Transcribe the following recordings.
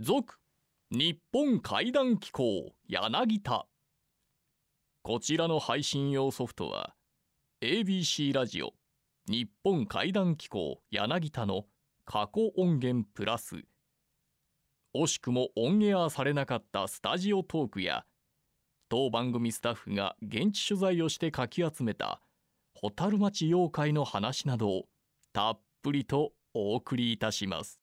続日本怪談機構柳田。こちらの配信用ソフトは ABC ラジオ日本怪談機構柳田の過去音源プラス。惜しくもオンエアされなかったスタジオトークや当番組スタッフが現地取材をしてかき集めた蛍町妖怪の話などをたっぷりとお送りいたします。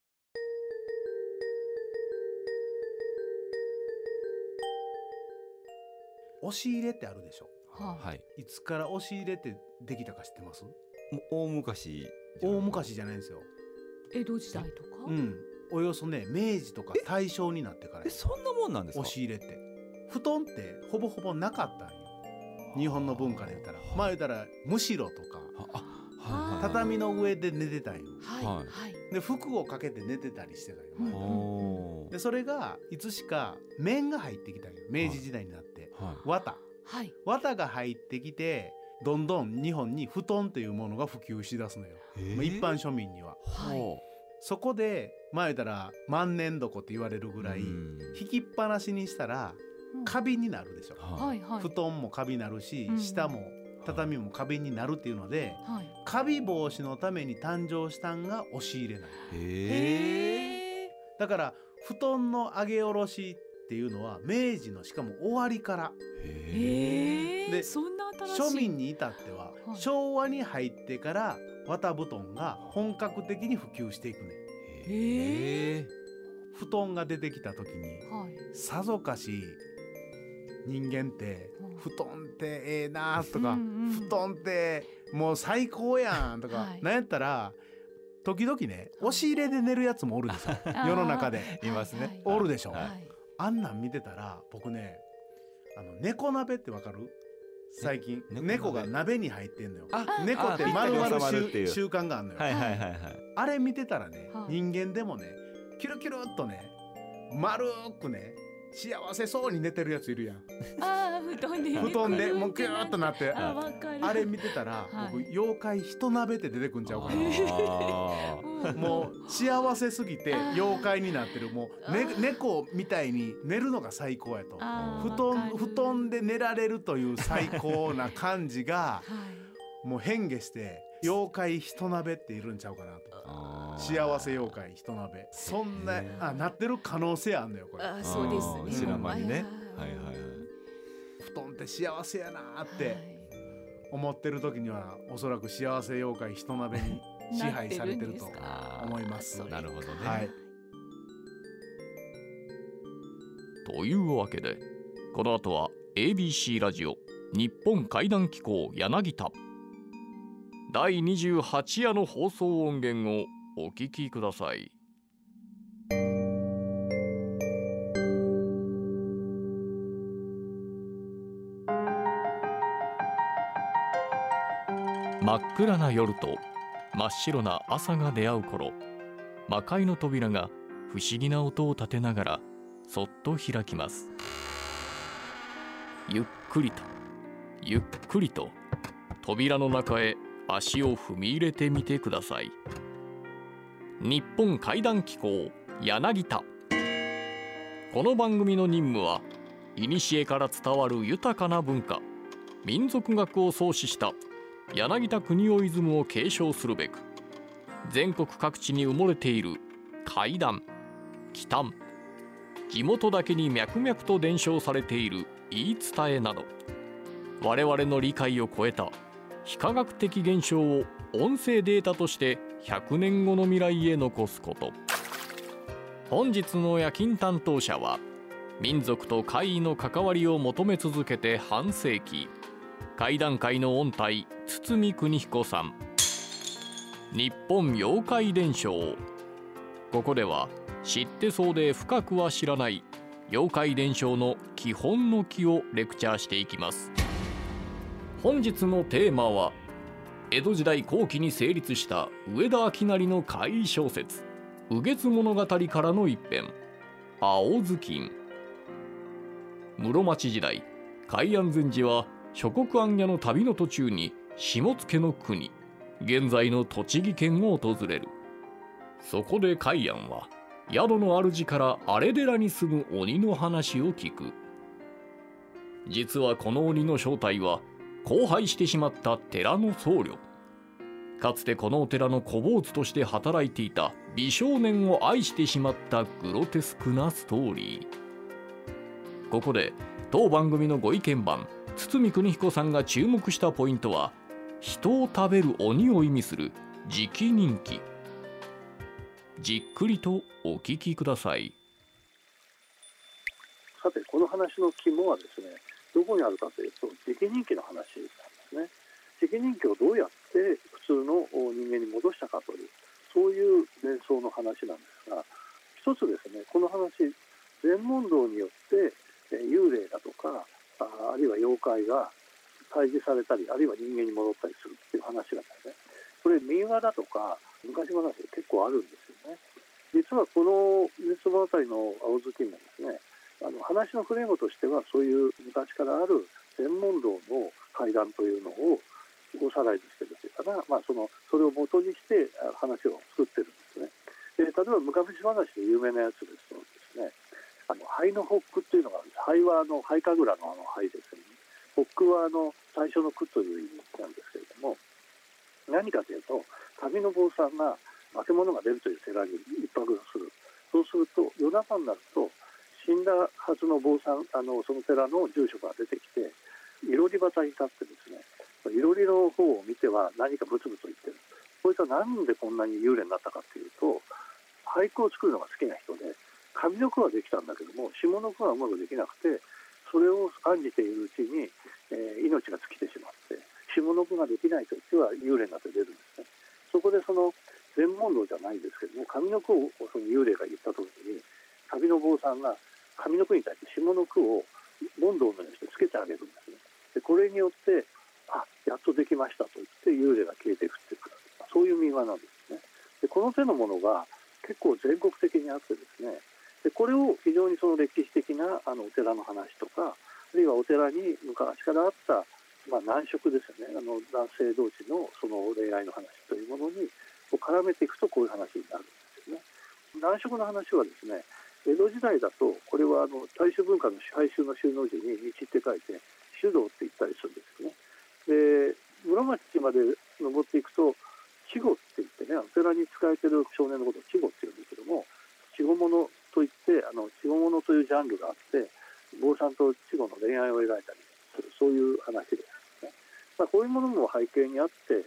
押し入れってあるでしょ。ははい。いつから押し入れってできたか知ってます？大昔じゃ大昔じゃないんですよ。江戸時代とか、うん。およそね明治とか大正になってからえそんなもんなんですか？押し入れって。布団ってほぼほぼなかったんよ。日本の文化で言ったら。まあ言ったらむしろとか。畳の上で寝てたんよ。はいで服をかけて寝てたりしてたんよでそれがいつしか面が入ってきたんよ。明治時代になって。はい綿。はい。綿が入ってきてどんどん日本に布団というものが普及しだすのよ、まあ一般庶民には。はい。ほそこで前言ったら万年床って言われるうぐらいうん。引きっぱなしにしたらうん。カビになるでしょ、はい。はい布団もカビになるし、うん。下も畳もカビになるっていうのではい。カビ防止のために誕生したんが押し入れなのへえへえだから布団の上げ下ろしっていうのは明治のしかも終わりから。で庶民に至ってははい。昭和に入ってから綿布団が本格的に普及していくね布団が出てきた時にはい。さぞかし人間ってうん布団ってええなとか、うんうん。布団ってもう最高やんとか、はい。なんやったら時々ね押し入れで寝るやつもおるでしょ 世の中で。いますね。おるでしょ、はいあんなん見てたら僕ねあの猫鍋ってわかる？最近。ね猫が鍋に入ってんのよ。あ猫ってあ丸々習習慣があるのよ、はいはいはいはい。あれ見てたらね、はい。人間でもねキュルキュルっとね丸くね幸せそうに寝てるやついるやん。あー布団で 布団でもうキューっとなって。あわかる。あれ見てたら、はい。僕妖怪人鍋って出てくんちゃうかな もう幸せすぎて妖怪になってる。もう、ね猫みたいに寝るのが最高やと。布団布団で寝られるという最高な感じが はい。もう変化して妖怪人鍋っているんちゃうかなと。幸せ妖怪人鍋。そんなあなってる可能性あんのよこれ。あそうですね。知らん間にね。はい。はいはいはい。布団って幸せやなってはい。思ってる時にはおそらく幸せ妖怪人鍋に支配されてると思います。なるほどね。はい。というわけでこの後は ABC ラジオ日本怪談機構柳田。第28夜の放送音源をお聞きください。真っ暗な夜と真っ白な朝が出会う頃魔界の扉が不思議な音を立てながらそっと開きます。ゆっくりとゆっくりと扉の中へ足を踏み入れてみてください。日本怪談機構柳田。この番組の任務は古から伝わる豊かな文化民族学を創始した柳田国男イズムを継承するべく全国各地に埋もれている怪談奇談地元だけに脈々と伝承されている言い伝えなど我々の理解を超えた非科学的現象を音声データとして100年後の未来へ残すこと。本日の夜勤担当者は民族と怪異の関わりを求め続けて半世紀怪談界の音体堤邦彦さん。日本妖怪伝承。ここでは知ってそうで深くは知らない妖怪伝承の基本の木をレクチャーしていきます。本日のテーマは江戸時代後期に成立した上田明成の怪異小説「右月物語」からの一編「青ずきん」室町時代海安禅師は諸国行家の旅の途中に下野の国現在の栃木県を訪れる。そこで海安は宿の主から荒れ寺に住む鬼の話を聞く。実はこの鬼の正体は荒廃してしまった寺の僧侶。かつてこのお寺の小坊主として働いていた美少年を愛してしまったグロテスクなストーリー。ここで当番組のご意見番堤邦彦さんが注目したポイントは人を食べる鬼を意味する直人気。じっくりとお聞きください。さてこの話の肝はですねどこにあるかというと直人気の話なんですね。直人気をどうやって普通の人間に戻したかというそういう連想の話なんですが一つですねこの話禅問答によってえ幽霊だとかああるいは妖怪が退治されたりあるいは人間に戻ったりするっていう話なんですね。これ民話だとか昔話で結構あるんですよね。実はこの熱物語の青月もですねあの話のフレームとしてはそういう昔からある禅問答の階段というのをおさらいしてるというかな、まあ、そのそれを元にして話を作ってるんですね。で例えば昔話で有名なやつですとですねあの灰のホックっていうのがあるんです。灰はあの灰神楽のあの灰ですよねホックはあの最初の句という意味なんですけれども何かというと旅の坊さんが化け物が出るという寺に一泊する。そうすると夜中になると死んだはずの坊さんあのその寺の住職が出てきていろり端に立ってですねいろりの方を見ては何かブツブツ言ってる。こいつはなんでこんなに幽霊になったかっていうと俳句を作るのが好きな人で上の句はできたんだけども下の句はうまくできなくてそれを案じているうちに、えー、命が尽きてしまって下の句ができない時は幽霊になって出るんですね。そこでその全問答じゃないですけども上の句をその幽霊が言った時に旅の坊さんが上の句に対して下の句を問答のようにしてつけてあげるんですね。でこれによってあやっとできましたと言って幽霊が消えていくっていうそういう民話なんですね。でこの手のものが結構全国的にあってですねでこれを非常にその歴史的なあのお寺の話とかあるいはお寺に昔からあった、まあ、難色ですよねあの男性同士のその恋愛の話というものに絡めていくとこういう話になるんですよね。難色の話はですね江戸時代だとこれはあの大衆文化の支配宗の収納時に道って書いて修道って言ったりするんですよね。で室町まで登っていくと稚語って言ってねお寺に仕えてる少年のことを稚語って言うんですけども稚語物といってあの稚語物というジャンルがあって坊さんと稚語の恋愛を描いたりするそういう話ですね、まあ、こういうものも背景にあって、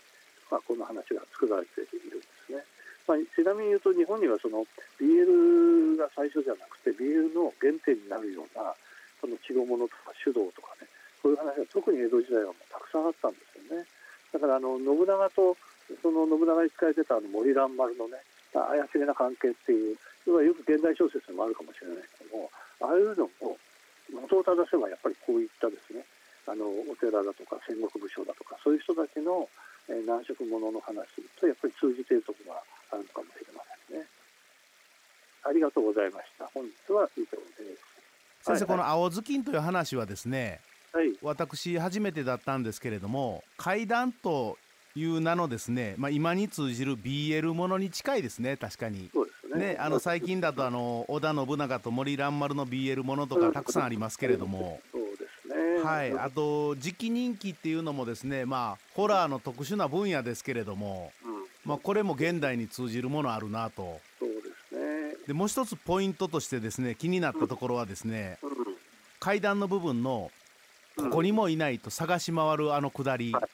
まあ、この話が作られているんですね、まあ、ちなみに言うと日本にはその BL が最初じゃなくて BL の原点になるようなその稚語物とか手動とかねそういう話が特に江戸時代はもうたくさんあったんですよね。だからあの信長とその信長に仕えてたあの森蘭丸のね怪しげな関係っていうよく現代小説でもあるかもしれないけどもああいうのも元を正せばやっぱりこういったですねあのお寺だとか戦国武将だとかそういう人たちの、えー、難色者の話とやっぱり通じているところがあるのかもしれませんね。ありがとうございました。本日は以上です。先生、はいはい、この青ずきんという話はですね、はい、私初めてだったんですけれども階段という名のですね、まあ、今に通じる BL ものに近いですね確かに。ね、ね、あの最近だとあの織田信長と森蘭丸の BL ものとかたくさんありますけれども。そうですね。はい、あと時期人気っていうのもですねまあホラーの特殊な分野ですけれども、うん、まあ、これも現代に通じるものあるなと。でもう一つポイントとしてですね気になったところはですね、うん、階段の部分のここにもいないと探し回るあのくだり、はい。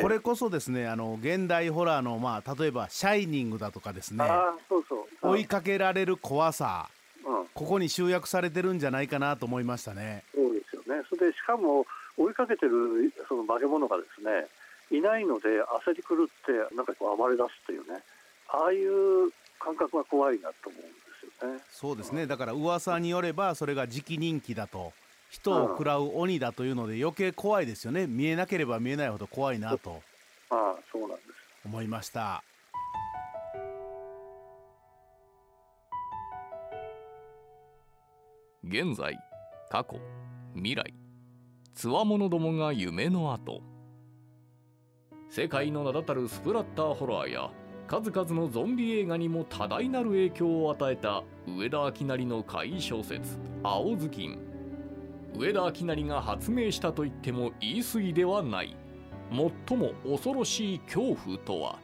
これこそですね、あの現代ホラーのまあ例えばシャイニングだとかですね。そうそう追いかけられる怖さ、うん、ここに集約されてるんじゃないかなと思いましたね。そうですよね。それでしかも追いかけてるその化け物がですね、いないので焦り狂ってなんかこう暴れ出すっていうね、ああいう感覚が怖いなと思うんですよね。そうですね。だから噂によればそれが時期人気だと。人を食らう鬼だというので余計怖いですよね。見えなければ見えないほど怖いなとああそうなんです。思いました。現在過去未来つわものどもが夢の後。世界の名だたるスプラッターホラーや数々のゾンビ映画にも多大なる影響を与えた上田明成の怪異小説「青ずきん」上田明成が発明したと言っても言い過ぎではない。最も恐ろしい恐怖とは。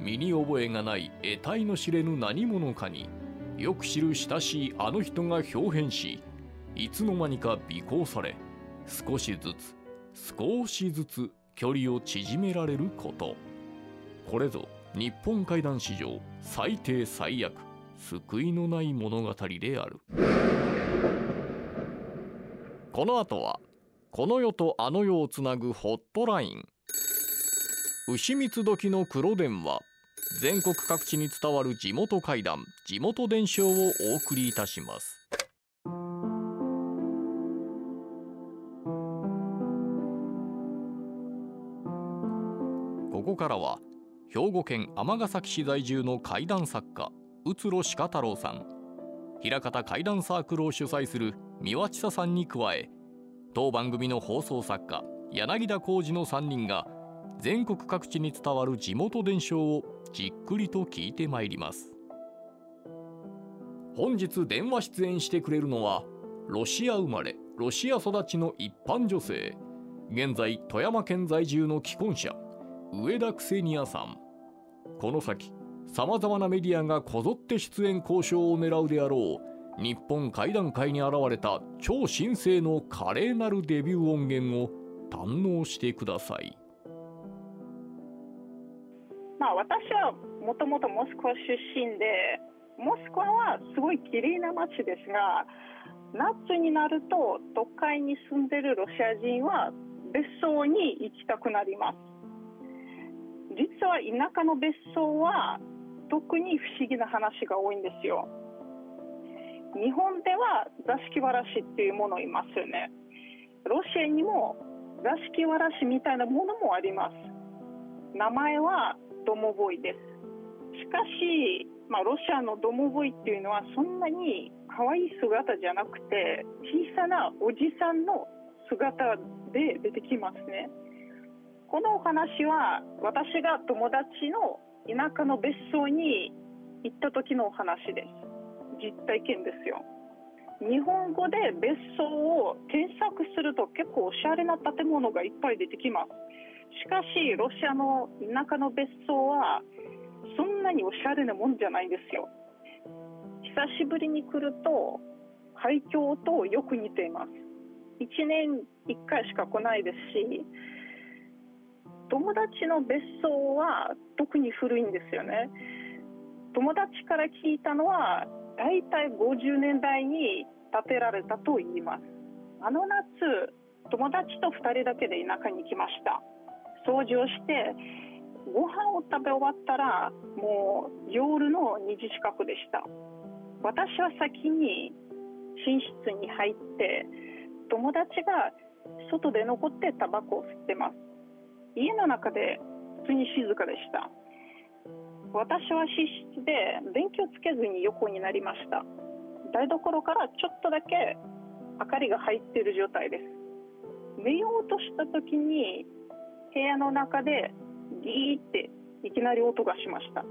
身に覚えがない得体の知れぬ何者かによく知る親しいあの人が表変しいつの間にか尾行され少しずつ少しずつ距離を縮められること。これぞ日本怪談史上最低最悪救いのない物語である。この後はこの世とあの世をつなぐホットライン。牛蜜時の黒電話。全国各地に伝わる地元怪談。地元伝承をお送りいたします。ここからは兵庫県尼崎市在住の怪談作家宇津呂鹿太郎さん。平方怪談サークルを主催する三輪千佐さんに加え当番組の放送作家柳田浩二の3人が全国各地に伝わる地元伝承をじっくりと聞いてまいります。本日電話出演してくれるのはロシア生まれロシア育ちの一般女性。現在富山県在住の既婚者上田クセニアさん。この先さまざまなメディアがこぞって出演交渉を狙うであろう日本怪談界に現れた超新星の華麗なるデビュー音源を堪能してください。まあ、私はもともとモスクワ出身でモスクワはすごい綺麗な街ですが夏になると都会に住んでるロシア人は別荘に行きたくなります。実は田舎の別荘は特に不思議な話が多いんですよ。日本では座敷わらしっていうものいますよね。ロシアにも座敷わらしみたいなものもあります。名前はドモボイです。しかし、まあ、ロシアのドモボイっていうのはそんなに可愛い姿じゃなくて小さなおじさんの姿で出てきますね。このお話は私が友達の田舎の別荘に行った時のお話です。実体験ですよ。日本語で別荘を検索すると結構おしゃれな建物がいっぱい出てきます。しかしロシアの田舎の別荘はそんなにおしゃれなもんじゃないんですよ。久しぶりに来ると海峡とよく似ています。1年1回しか来ないですし友達の別荘は特に古いんですよね。友達から聞いたのは大体50年代に建てられたと言います。あの夏友達と2人だけで田舎に来ました。掃除をしてご飯を食べ終わったらもう夜の2時近くでした。私は先に寝室に入って友達が外で残ってタバコを吸ってます。家の中で普通に静かでした。私は寝室で電気をつけずに横になりました。台所からちょっとだけ明かりが入っている状態です。寝ようとした時に部屋の中でギーっていきなり音がしました。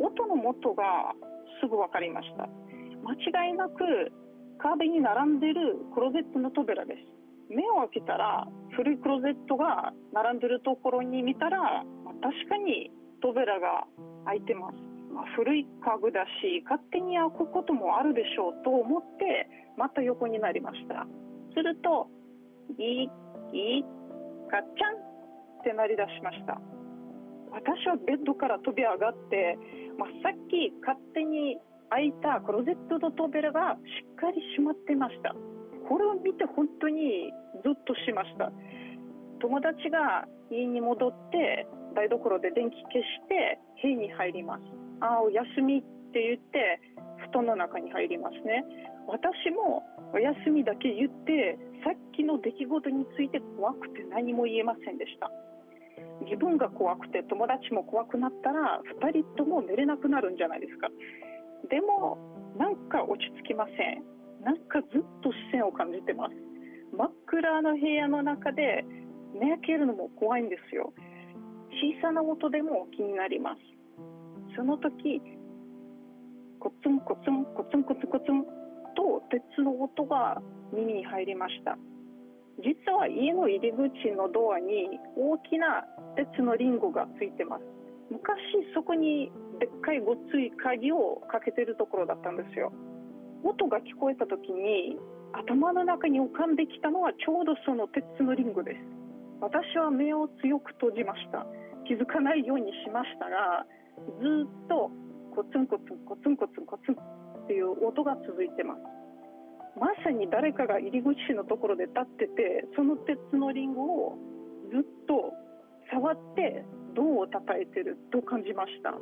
音の元がすぐ分かりました。間違いなく壁に並んでるクローゼットの扉です。目を開けたら古いクローゼットが並んでるところに見たら、まあ、確かに扉が開いてます、まあ、古い家具だし勝手に開くこともあるでしょうと思ってまた横になりました。するとギーギーガッチャンって鳴り出しました。私はベッドから飛び上がって、まあ、さっき勝手に開いたクローゼットの扉がしっかり閉まってました。これを見て本当にゾッとしました。友達が家に戻って台所で電気消して部屋に入ります。ああお休みって言って布団の中に入りますね。私もお休みだけ言ってさっきの出来事について怖くて何も言えませんでした。自分が怖くて友達も怖くなったら2人とも寝れなくなるんじゃないですか。でもなんか落ち着きません。なんかずっと視線を感じてます。真っ暗な部屋の中で寝開けるのも怖いんですよ。小さな音でも気になります。その時コツンコツンコツンコツンコツンと鉄の音が耳に入りました。実は家の入り口のドアに大きな鉄のリンゴがついてます。昔そこにでっかいごっつい鍵をかけてるところだったんですよ。音が聞こえた時に頭の中に浮かんできたのはちょうどその鉄のリンゴです。私は目を強く閉じました。気づかないようにしましたがずっとコツンコツンコツンコツンコツンっていう音が続いてます。まさに誰かが入り口のところで立っててその鉄のリンゴをずっと触って銅を叩いてると感じました。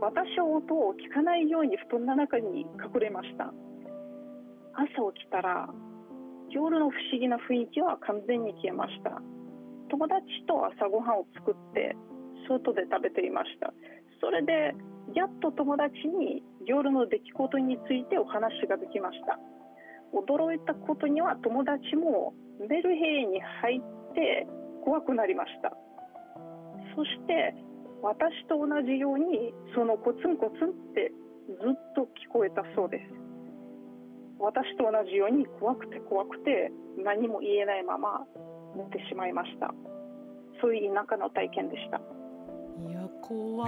私は音を聞かないように布団の中に隠れました。朝起きたら夜の不思議な雰囲気は完全に消えました。友達と朝ごはんを作って外で食べていました。それでやっと友達に夜の出来事についてお話ができました。驚いたことには友達も寝る部屋に入って怖くなりました。そして私と同じようにそのコツンコツンってずっと聞こえたそうです。私と同じように怖くて怖くて何も言えないまま寝てしまいました。そういう田舎の体験でした。いや怖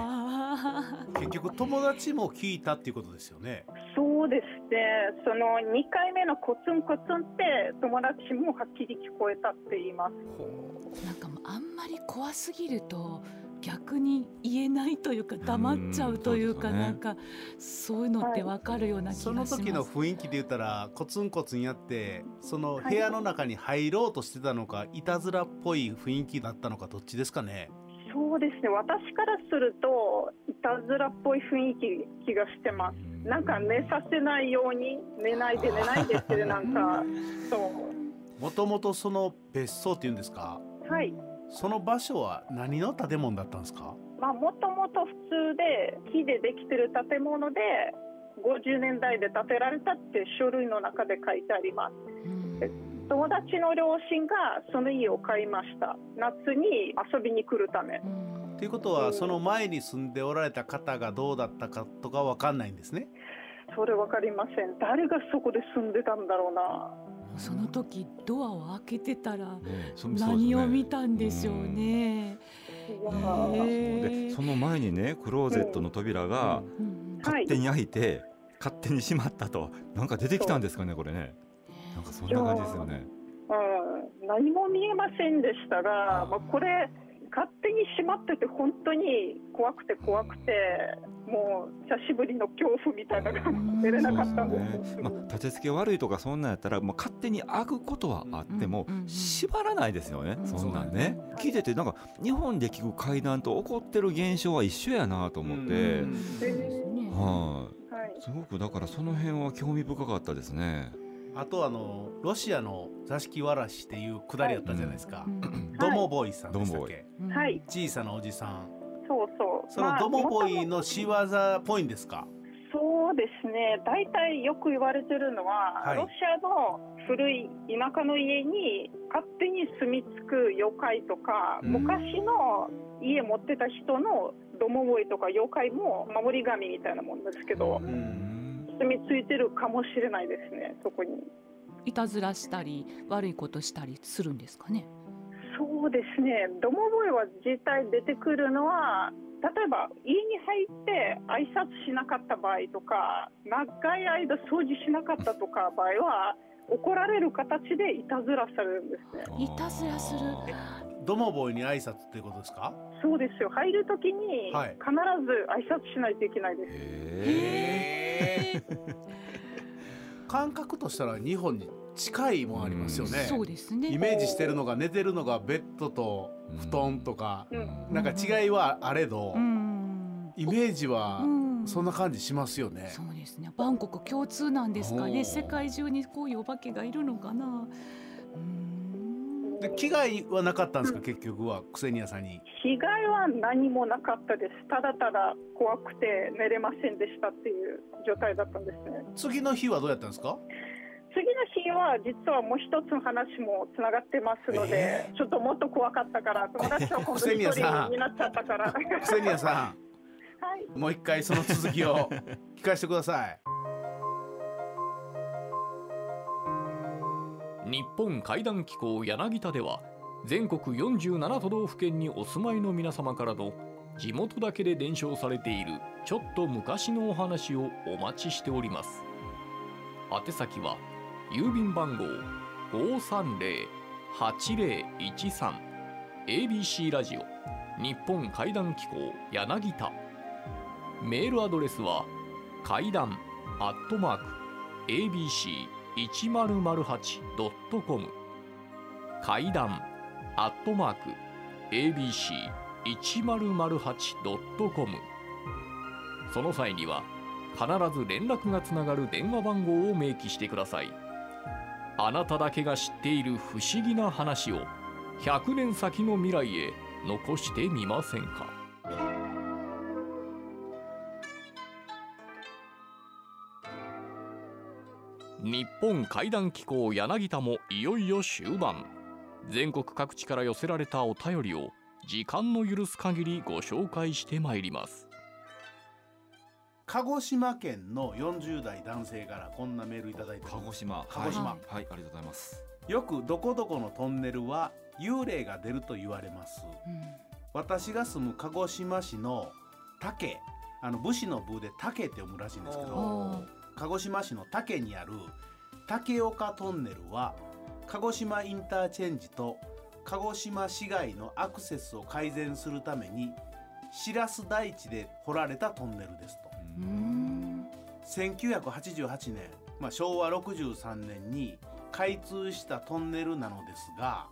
結局友達も聞いたっていうことですよね。そうですね。その2回目のコツンコツンって友達もはっきり聞こえたって言います。なんかもうあんまり怖すぎると逆に言えないというか黙っちゃうというかうね。なんかそういうのってわかるような気がしそます。の時の雰囲気で言ったらコツンコツンやってその部屋の中に入ろうとしてたのかいたずらっぽい雰囲気だったのかどっちですかね？そうですね。私からするといたずらっぽい雰囲気気がしてます。なんか寝させないように寝ないで寝ないでってなんか そう。もともとその別荘っていうんですか？はいその場所は何の建物だったんですか？まあもともと普通で木でできてる建物で50年代で建てられたって書類の中で書いてあります。うん。友達の両親がその家を買いました。夏に遊びに来るため。うん。ということはその前に住んでおられた方がどうだったかとかわかんないんですね？それ分かりません。誰がそこで住んでたんだろうなその時ドアを開けてたらねそ何を見たんでしょうね。いやですね。その前にねクローゼットの扉がうんうん勝手に開いて、勝手に閉まったと。なんか出てきたんですかねこれね。なんかそんな感じですよね。うん、何も見えませんでしたが、まあ、これ勝手に閉まってて本当に怖くて怖くてもう久しぶりの恐怖みたいな感じで出れなかったんです。ね。まあ、立て付け悪いとかそんなんやったらもう勝手に開くことはあってもうんうんうん。縛らないですよね、うん。そんなんね。聞いててなんか日本で聞く階段と起こってる現象は一緒やなと思って、うん。そうですねはい、はい、すごくだからその辺は興味深かったですね。あとあのロシアの座敷わらしっていうくだりやったじゃないですか、うん。ドモボーイさんでしたドモボーイ。っけうんはい。小さなおじさん。そうそうそのドモボーイまあの仕業っぽいんですか、そうですね。大体よく言われてるのは、はい。ロシアの古い田舎の家に勝手に住み着く妖怪とか、うん。昔の家持ってた人のドモボーイとか妖怪も守り神みたいなもんですけど、ん。住み着いてるかもしれないですねそこに。いたずらしたり悪いことしたりするんですかね？そうですね。ドモボーイは実際出てくるのは例えば家に入って挨拶しなかった場合とか長い間掃除しなかったとか場合は怒られる形でいたずらされるんですね。いたずらする。ドモボーイに挨拶っていうことですか？そうですよ。入るときにはい。必ず挨拶しないといけないです、へへー。感覚としたら日本に近いもんありますよね、そうですね。イメージしてるのが寝てるのがベッドと布団とか、うん。なんか違いはあれど、うん。イメージはうん。そんな感じしますよね、そうですね。バンコク共通なんですかね。世界中にこういうお化けがいるのかな。うん。で危害はなかったんですか？結局はクセニアさんに。被害は何もなかったです。ただただ怖くて寝れませんでしたっていう状態だったんですね。次の日はどうやったんですか？次の日は実はもう一つの話もつながってますので、えちょっともっと怖かったから友達は今度一 さん。人になっちゃったから。クセニアさん。はい。もう一回その続きを 聞かせてください。日本怪談機構柳田では全国47都道府県にお住まいの皆様からの地元だけで伝承されているちょっと昔のお話をお待ちしております。宛先は郵便番号 530-8013ABC ラジオ。日本怪談機構柳田。メールアドレスは怪談アットマーク ABC1008.com 階段アットマーク ABC1008.com その際には必ず連絡がつながる電話番号を明記してください。あなただけが知っている不思議な話を100年先の未来へ残してみませんか？日本怪談機構柳田もいよいよ終盤。全国各地から寄せられたお便りを時間の許す限りご紹介してまいります。鹿児島県の40代男性からこんなメールいただいて鹿児島。鹿児島。はい、はい、ありがとうございます。よくどこどこのトンネルは幽霊が出ると言われます。私が住む鹿児島市の竹あの武士の部で竹って読むらしいんですけどお鹿児島市の竹にある竹岡トンネルは鹿児島インターチェンジと鹿児島市街のアクセスを改善するために白洲台地で掘られたトンネルですと1988年、まあ、昭和63年に開通したトンネルなのですが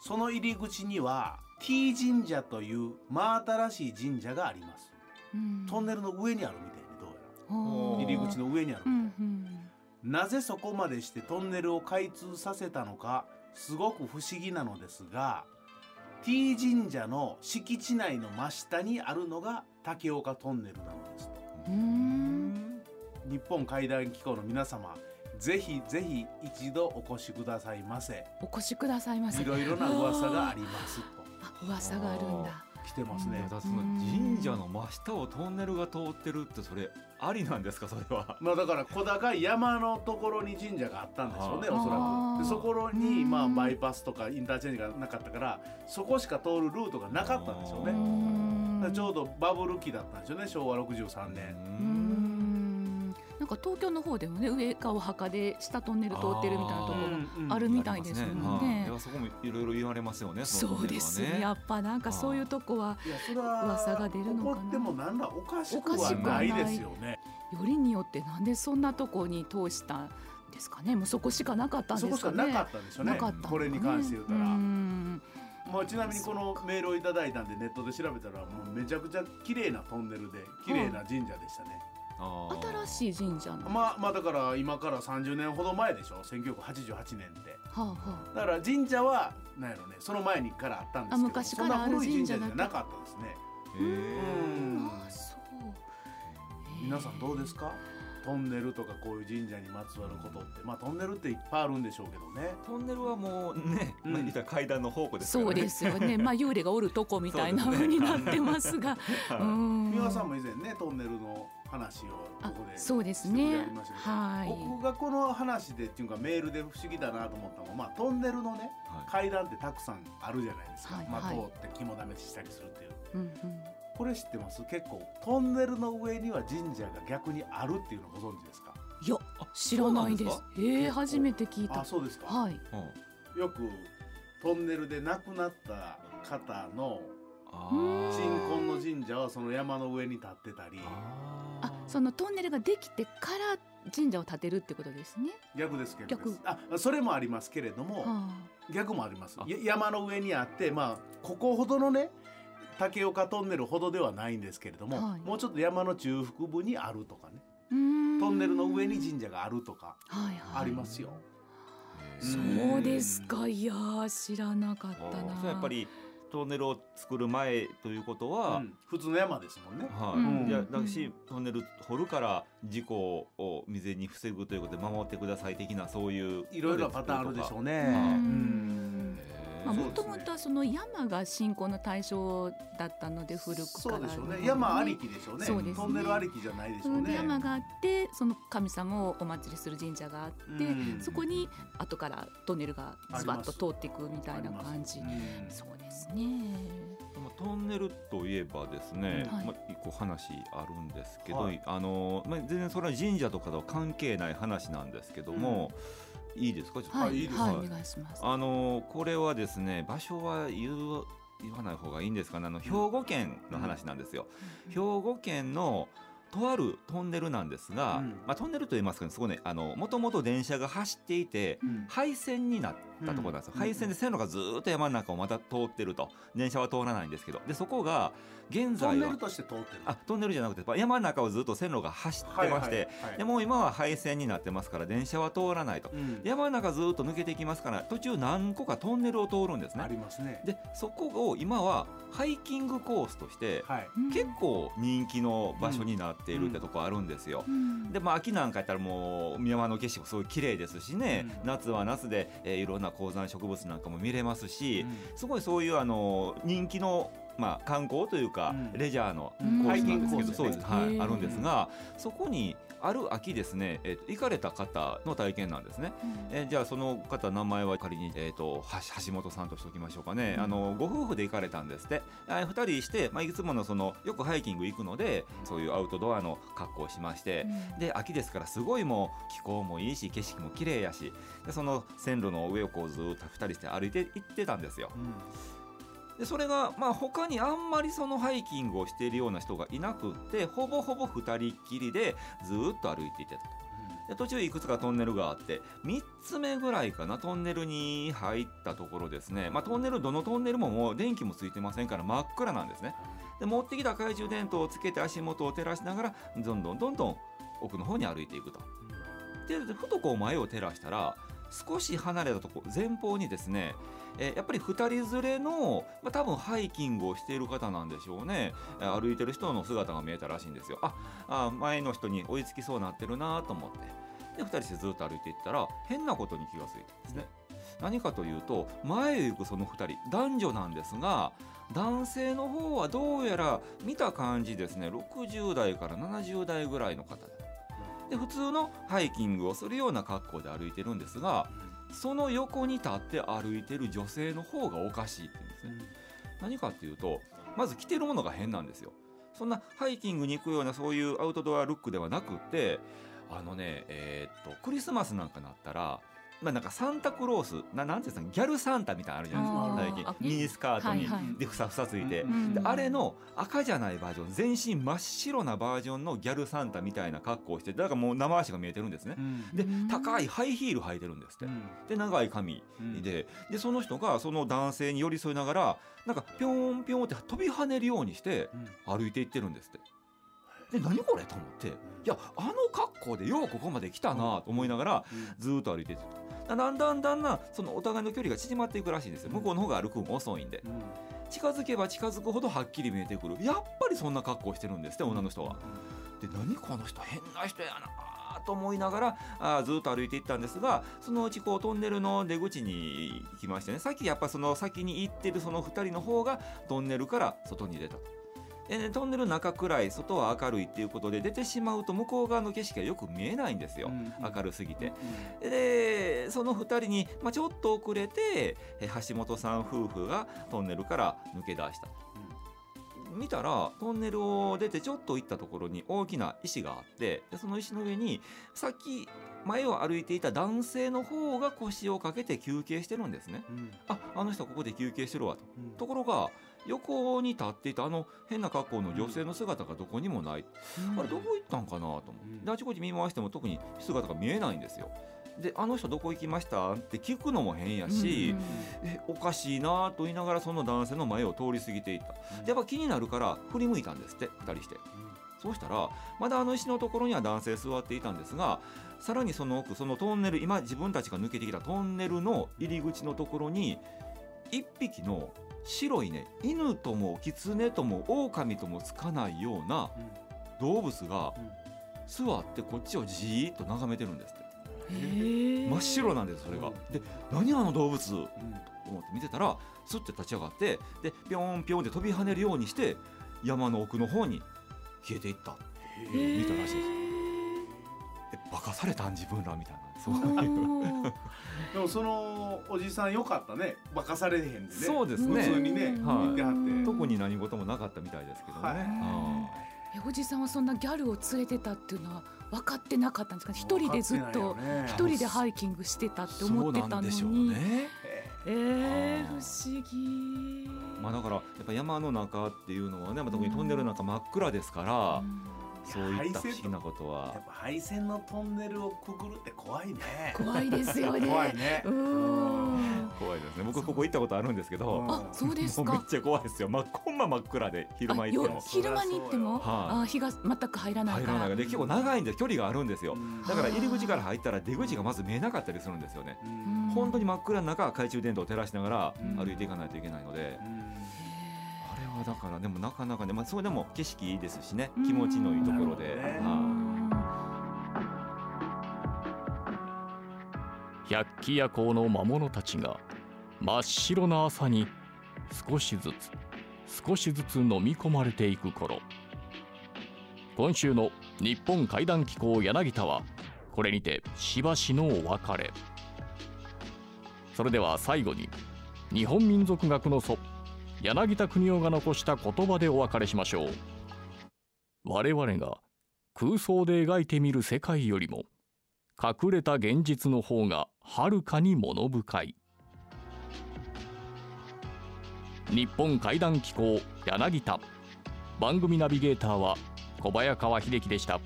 その入り口には T 神社という真新しい神社があります。うん。トンネルの上にあるみたいにどうやら。入り口の上にあるうんうん。なぜそこまでしてトンネルを開通させたのかすごく不思議なのですが T 神社の敷地内の真下にあるのが竹岡トンネルなのです日本怪談機構の皆様ぜひぜひ一度お越しくださいませ。お越しくださいませ。いろいろな噂がありますと。あ噂があるんだ。来てますね。その神社の真下をトンネルが通ってるってそれありなんですかそれは。まあだから小高い山のところに神社があったんでしょうねおそらく。でそこにうん。まあバイパスとかインターチェンジがなかったからそこしか通るルートがなかったんでしょうねちょうどバブル期だったんでしょうね昭和63年。うーん。なんか東京の方でもね上かお墓で下トンネル通ってるみたいなところあるみたいですもんね。そこもいろいろ言われますよねのそうですね。やっぱなんかそういうとこは噂が出るのかな。起こってもなんらおかしくはないですよね。よりによってなんでそんなとこに通したんですかね。もうそこしかなかったんそですかね。こしかなかったんでしょうね。なかったのかね。これに関して言うたら。うーんまあ、ちなみにこのメールをいただいたんでネットで調べたらもうめちゃくちゃ綺麗なトンネルで綺麗な神社でしたね、新しい神社の。はまあまあだから今から30年ほど前でしょ。1988年って。あはあ。だから神社はなんやろねその前にからあったんですけどあ昔からあるそんな古い神社じゃなかったですね。へうん。あそう。皆さんどうですか？トンネルとかこういう神社にまつわることってまあトンネルっていっぱいあるんでしょうけどね。トンネルはもうね、うん。階段の宝庫ですからね。そうですよね。まあ幽霊がおるとこみたいな風になってますが。はいうん。三輪さんも以前ねトンネルの話をこあこでそうですねありましたけど。はい。僕がこの話でっていうかメールで不思議だなと思ったのは、まあ、トンネルのねはい。階段ってたくさんあるじゃないですか、まあ、はいはい。通って肝試ししたりするっていう。うんうんこれ知ってます？結構トンネルの上には神社が逆にあるっていうのご存知ですか？いや知らないです。えー、初めて聞いた。あそうですか、はい。うん。よくトンネルで亡くなった方のあうん新婚の神社はその山の上に立ってたり。あそのトンネルができてから神社を建てるってことですね。逆ですけど逆。あそれもありますけれども、は逆もあります。山の上にあってまあここほどのね竹岡トンネルほどではないんですけれども、はい。もうちょっと山の中腹部にあるとかね。トンネルの上に神社があるとかはいはい。ありますよ。そうですか。いやー知らなかったなそうやっぱりトンネルを作る前ということは、うん。普通の山ですもんね。はい、うん。いやだしトンネル掘るから事故を未然に防ぐということで守ってください的なそういういろいろなパターンあるでしょうね。ううんまあ、もともとはその山が信仰の対象だったので古くからそうでしょうね。山ありきでしょうね。そうですね。トンネルありきじゃないでしょうね。山があってその神様をお祭りする神社があって、うん。そこに後からトンネルがズバッと通っていくみたいな感じ。そうですね。まあトンネルといえばですね、はい。まあ、一個話あるんですけど、はい。あのまあ、全然それは神社とかとは関係ない話なんですけども、いいですか？ちょっと、はい。いいですはい、はい。お願いします。あのこれはですね場所は言う言わない方がいいんですかね？あの兵庫県の話なんですよ、兵庫県のとあるトンネルなんですが、うん。まあ、トンネルといいますかねそこねあのもともと電車が走っていてうん。廃線になったところなんですよ、うん。廃線で線路がずーっと山の中をまた通ってると。電車は通らないんですけど。でそこが現在はトンネルとして通ってる。あトンネルじゃなくてまあ山の中をずっと線路が走ってまして、はいでもう今は廃線になってますから電車は通らないと。うん。山の中ずっと抜けていきますから途中何個かトンネルを通るんですね。ありますね。でそこを今はハイキングコースとしてはい。結構人気の場所になっているってとこあるんですよ、うん。でまあ秋なんかやったらもう山の景色もすごい綺麗ですしね、うん。夏は夏で、えーいろんな高山植物なんかも見れますし、うん。すごいそういうあの人気のまあ観光というか、うん。レジャーのうん。コースなんですけど、うです、はい、あるんですがそこにある秋ですね、えーと行かれた方の体験なんですね。えーじゃあその方名前は仮に、えー、とは橋本さんとしておきましょうかね、うん。あのご夫婦で行かれたんですって。2人して、まあ、いつものそのよくハイキング行くのでそういうアウトドアの格好をしまして、で秋ですからすごいもう気候もいいし景色も綺麗やしでその線路の上をこうずーっと2人して歩いて行ってたんですよ。でそれがまあ他にあんまりそのハイキングをしているような人がいなくってほぼほぼ2人っきりでずーっと歩いていってたと。で途中いくつかトンネルがあって3つ目ぐらいかなトンネルに入ったところですね、まあ、トンネルどのトンネルももう電気もついてませんから真っ暗なんですね。で持ってきた懐中電灯をつけて足元を照らしながらどんどんどんどん奥の方に歩いていくと。でふとこう前を照らしたら少し離れたとこ前方にですね、えーやっぱり2人連れの、まあ、多分ハイキングをしている方なんでしょうね、歩いてる人の姿が見えたらしいんですよ。ああ前の人に追いつきそうなってるなと思って。で2人してずっと歩いていったら変なことに気がついたんですね。何かというと前へ行くその2人男女なんですが男性の方はどうやら見た感じですね。60代から70代ぐらいの方。で普通のハイキングをするような格好で歩いてるんですがその横に立って歩いてる女性の方がおかしいって言うんですね。何かっていうとまず着てるものが変なんですよ。そんなハイキングに行くようなそういうアウトドアルックではなくってあのねえーっとクリスマスなんかなったらまあなんかサンタクロースななんていうんですかギャルサンタみたいなのあるじゃないですか。最近ミニスカートに、はいはい。でふさふさついて、うんであれの赤じゃないバージョン全身真っ白なバージョンのギャルサンタみたいな格好をしてだからもう生足が見えてるんですね。でうん。高いハイヒール履いてるんですって。で長い髪で。でその人がその男性に寄り添いながらなんかピョーンピョーンって飛び跳ねるようにして歩いていってるんですって。で何これと思って。いやあの格好でようここまで来たなと思いながらずーっと歩いててだんだんだんだんそのお互いの距離が縮まっていくらしいんですよ。向こうの方が歩くの遅いんで。近づけば近づくほどはっきり見えてくる。やっぱりそんな格好してるんですって女の人は。で何この人変な人やなと思いながらあーずっと歩いていったんですがそのうちこうトンネルの出口に行きましてね。さっきやっぱその先に行ってるその2人の方がトンネルから外に出たと。トンネルの中暗い外は明るいっていうことで出てしまうと向こう側の景色がよく見えないんですよ、明るすぎて。でその2人に、まあ、ちょっと遅れてえ橋本さん夫婦がトンネルから抜け出した。見たらトンネルを出てちょっと行ったところに大きな石があってでその石の上にさっき前を歩いていた男性の方が腰をかけて休憩してるんですね。ああの人ここで休憩してるわと。ところが横に立っていたあの変な格好の女性の姿がどこにもない、あれどこ行ったんかなと思って。であちこち見回しても特に姿が見えないんですよ。であの人どこ行きましたって聞くのも変やし、えおかしいなと言いながらその男性の前を通り過ぎていった。でやっぱ気になるから振り向いたんですって2人して。そうしたらまだあの石のところには男性座っていたんですがさらにその奥そのトンネル今自分たちが抜けてきたトンネルの入り口のところに1匹の白いね犬とも狐とも狼ともつかないような動物が座ってこっちをじーっと眺めてるんですって。真っ白なんですそれが。で何あの動物？思って見てたらスッて立ち上がってでピョンピョンって飛び跳ねるようにして山の奥の方に消えていった見たらしいです。えバカされたん自分らみたいなそういう。でもそのおじさんよかったね。化かされへんでね。そうですね。普通にね、はい。見てはって。特に何事もなかったみたいですけどね、はい。はえおじさんはそんなギャルを連れてたっていうのは分かってなかったんですか？一人でずっと一人でハイキングしてたって思ってたのに、そうなんでしょうね。えー、不思議、まあだからやっぱ山の中っていうのはね、まあ、特にトンネルの中真っ暗ですから、そういった不思議なことやはっぱ配線のトンネルをくぐるって怖いね。怖いですよね。怖いね。うーん。怖いですね。僕ここ行ったことあるんですけど、う。んあそうですか。めっちゃ怖いですよ。真っこんま真っ暗で昼間行っても。昼間に行っても、はい。あ日が全く入らない入から。らないで結構長いんで距離があるんですよ。うん。だから入り口から入ったら出口がまず見えなかったりするんですよね。うん。本当に真っ暗な中懐中電灯を照らしながらうん。歩いていかないといけないので、うはだからでもなかなかね、まあ、それでも景色いいですしねうん。気持ちのいいところで、ね。は百鬼夜行の魔物たちが真っ白な朝に少しずつ少しずつ飲み込まれていく頃。今週の日本怪談機構柳田はこれにてしばしのお別れ。それでは最後に日本民族学の祖柳田国夫が残した言葉でお別れしましょう。我々が空想で描いてみる世界よりも隠れた現実の方がはるかに物深い。日本怪談機構柳田。番組ナビゲーターは小早川秀樹でした。